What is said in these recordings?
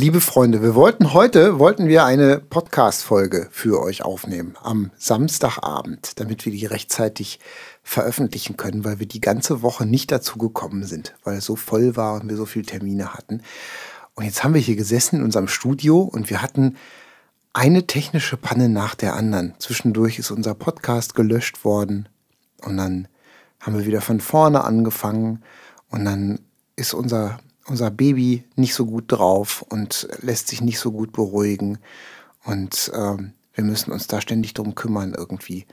Liebe Freunde, wir wollten heute wollten wir eine Podcast-Folge für euch aufnehmen am Samstagabend, damit wir die rechtzeitig veröffentlichen können, weil wir die ganze Woche nicht dazu gekommen sind, weil es so voll war und wir so viele Termine hatten. Und jetzt haben wir hier gesessen in unserem Studio und wir hatten eine technische Panne nach der anderen. Zwischendurch ist unser Podcast gelöscht worden und dann haben wir wieder von vorne angefangen und dann ist unser unser Baby nicht so gut drauf und lässt sich nicht so gut beruhigen. Und ähm, wir müssen uns da ständig drum kümmern irgendwie.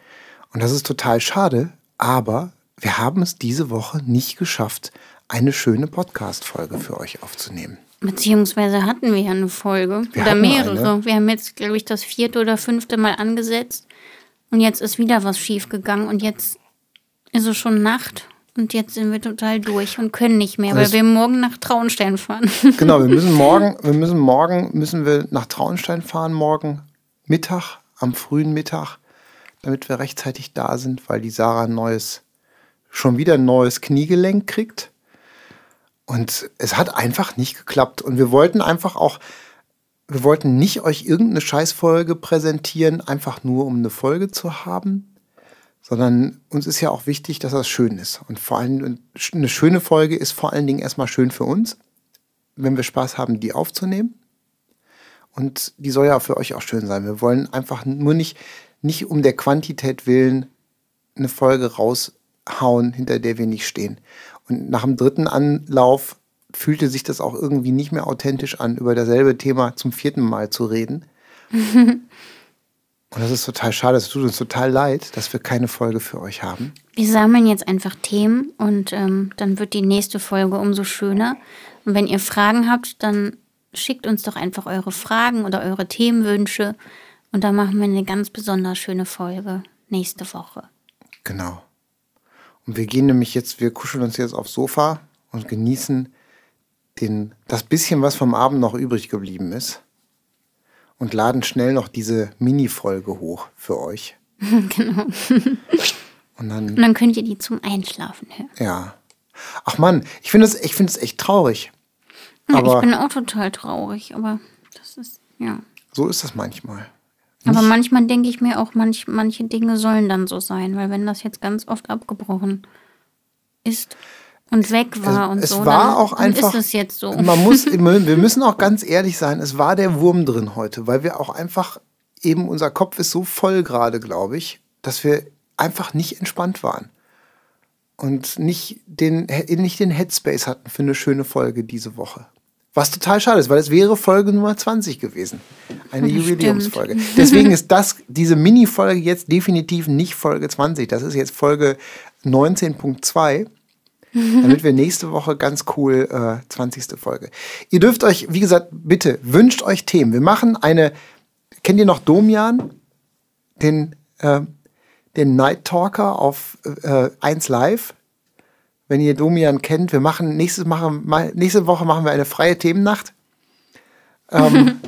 Und das ist total schade, aber wir haben es diese Woche nicht geschafft, eine schöne Podcast-Folge für euch aufzunehmen. Beziehungsweise hatten wir ja eine Folge Wir oder mehrere. eine. Wir haben jetzt, glaube ich, das vierte oder fünfte Mal angesetzt und jetzt ist wieder was schief gegangen und jetzt ist es schon Nacht und jetzt sind wir total durch und können nicht mehr, weil es- wir morgen nach Traunstein fahren. Genau, wir müssen morgen, wir müssen morgen müssen wir nach Traunstein fahren, morgen Mittag, am frühen Mittag, damit wir rechtzeitig da sind, weil die Sarah ein neues, schon wieder ein neues Kniegelenk kriegt. Und es hat einfach nicht geklappt. Und wir wollten einfach auch, wir wollten nicht euch irgendeine Scheißfolge präsentieren, einfach nur um eine Folge zu haben, sondern uns ist ja auch wichtig, dass das schön ist. Und vor allem eine schöne Folge ist vor allen Dingen erstmal schön für uns, wenn wir Spaß haben, die aufzunehmen. Und die soll ja für euch auch schön sein. Wir wollen einfach nur nicht, nicht um der Quantität willen eine Folge raushauen, hinter der wir nicht stehen. Und nach dem dritten Anlauf fühlte sich das auch irgendwie nicht mehr authentisch an, über dasselbe Thema zum vierten Mal zu reden. Und das ist total schade, es tut uns total leid, dass wir keine Folge für euch haben. Wir sammeln jetzt einfach Themen und ähm, dann wird die nächste Folge umso schöner. Und wenn ihr Fragen habt, dann schickt uns doch einfach eure Fragen oder eure Themenwünsche und dann machen wir eine ganz besonders schöne Folge nächste Woche. Genau. Und wir gehen nämlich jetzt, wir kuscheln uns jetzt aufs Sofa und genießen den, das bisschen, was vom Abend noch übrig geblieben ist. Und laden schnell noch diese Mini-Folge hoch für euch. genau. Und dann, Und dann könnt ihr die zum Einschlafen hören. ja. Ach Mann, ich finde es ich echt traurig. Ja, Aber ich bin auch total traurig, aber das ist, ja. so ist das manchmal. Aber manchmal denke ich mir auch, manch, manche Dinge sollen dann so sein, weil wenn das jetzt ganz oft abgebrochen ist und weg war und es so, war dann, auch einfach. ist es jetzt so. Man muss, wir müssen auch ganz ehrlich sein, es war der Wurm drin heute, weil wir auch einfach eben, unser Kopf ist so voll gerade, glaube ich, dass wir einfach nicht entspannt waren. Und nicht den, nicht den Headspace hatten für eine schöne Folge diese Woche. Was total schade ist, weil es wäre Folge Nummer 20 gewesen. Eine Jubiläumsfolge. Deswegen ist das, diese Mini-Folge jetzt definitiv nicht Folge 20. Das ist jetzt Folge 19.2 damit wir nächste Woche ganz cool äh, 20. Folge. Ihr dürft euch, wie gesagt, bitte wünscht euch Themen. Wir machen eine, kennt ihr noch Domian? Den, äh, den Night Talker auf äh, 1 Live. Wenn ihr Domian kennt, wir machen nächstes machen, nächste Woche machen wir eine freie Themennacht. Ähm,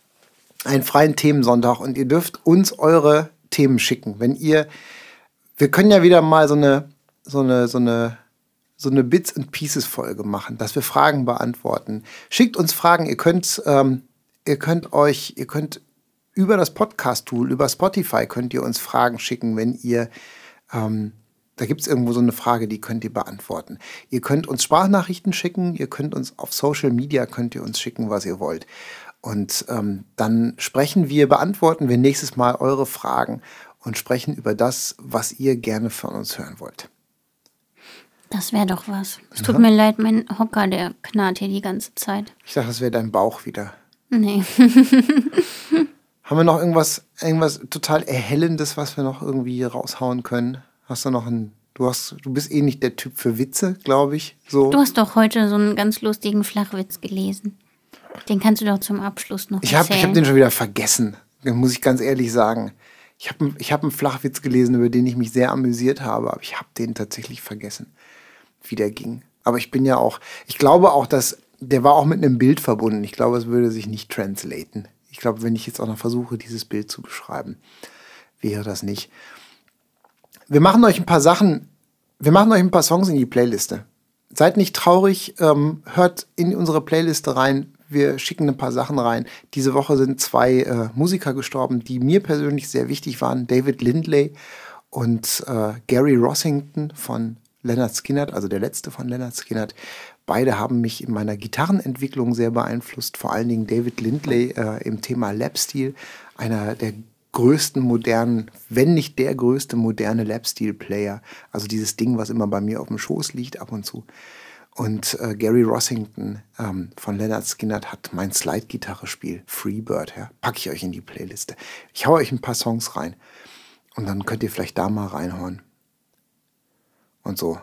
einen freien Themensonntag und ihr dürft uns eure Themen schicken. Wenn ihr, wir können ja wieder mal so eine, so eine, so eine, so eine Bits and Pieces Folge machen, dass wir Fragen beantworten. Schickt uns Fragen. Ihr könnt, ähm, ihr könnt euch, ihr könnt über das Podcast-Tool, über Spotify könnt ihr uns Fragen schicken, wenn ihr, ähm, da gibt es irgendwo so eine Frage, die könnt ihr beantworten. Ihr könnt uns Sprachnachrichten schicken, ihr könnt uns auf Social Media, könnt ihr uns schicken, was ihr wollt. Und ähm, dann sprechen wir, beantworten wir nächstes Mal eure Fragen und sprechen über das, was ihr gerne von uns hören wollt. Das wäre doch was. Es tut mir leid, mein Hocker, der knarrt hier die ganze Zeit. Ich dachte, das wäre dein Bauch wieder. Nee. Haben wir noch irgendwas, irgendwas total Erhellendes, was wir noch irgendwie raushauen können? Hast du noch ein, du hast, du bist eh nicht der Typ für Witze, glaube ich. So. Du hast doch heute so einen ganz lustigen Flachwitz gelesen. Den kannst du doch zum Abschluss noch Ich habe erzählen. ich hab den schon wieder vergessen, muss ich ganz ehrlich sagen. Ich habe ich hab einen Flachwitz gelesen, über den ich mich sehr amüsiert habe, aber ich habe den tatsächlich vergessen, wie der ging. Aber ich bin ja auch, ich glaube auch, dass der war auch mit einem Bild verbunden. Ich glaube, es würde sich nicht translaten. Ich glaube, wenn ich jetzt auch noch versuche, dieses Bild zu beschreiben, wäre das nicht. Wir machen euch ein paar Sachen, wir machen euch ein paar Songs in die Playliste. Seid nicht traurig, ähm, hört in unsere Playliste rein. Wir schicken ein paar Sachen rein. Diese Woche sind zwei äh, Musiker gestorben, die mir persönlich sehr wichtig waren. David Lindley und äh, Gary Rossington von Leonard Skinnert, also der letzte von Leonard Skinnert. Beide haben mich in meiner Gitarrenentwicklung sehr beeinflusst. Vor allen Dingen David Lindley äh, im Thema Lapstil, einer der größten modernen, wenn nicht der größte moderne Lapsteel-Player. Also dieses Ding, was immer bei mir auf dem Schoß liegt ab und zu. Und äh, Gary Rossington ähm, von Leonard Skinnert hat mein Slide-Gitarre-Spiel Freebird. Ja? Packe ich euch in die Playliste. Ich hau euch ein paar Songs rein. Und dann könnt ihr vielleicht da mal reinhören. Und so.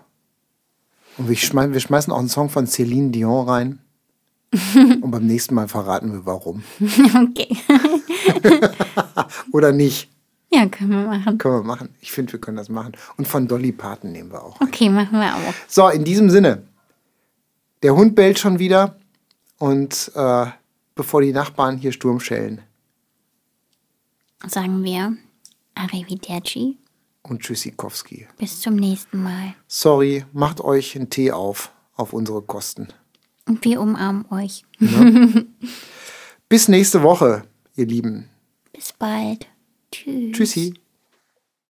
Und wir, schmeißen, wir schmeißen auch einen Song von Celine Dion rein. Und beim nächsten Mal verraten wir warum. Okay. Oder nicht. Ja, können wir machen. Können wir machen. Ich finde, wir können das machen. Und von Dolly Parton nehmen wir auch. Okay, machen wir auch. So, in diesem Sinne. Der Hund bellt schon wieder. Und äh, bevor die Nachbarn hier Sturm schellen. Sagen wir Arrivederci. Und Tschüssikowski. Bis zum nächsten Mal. Sorry, macht euch einen Tee auf, auf unsere Kosten. Und wir umarmen euch. Bis nächste Woche, ihr Lieben. Bis bald. Tschüss. Tschüssi.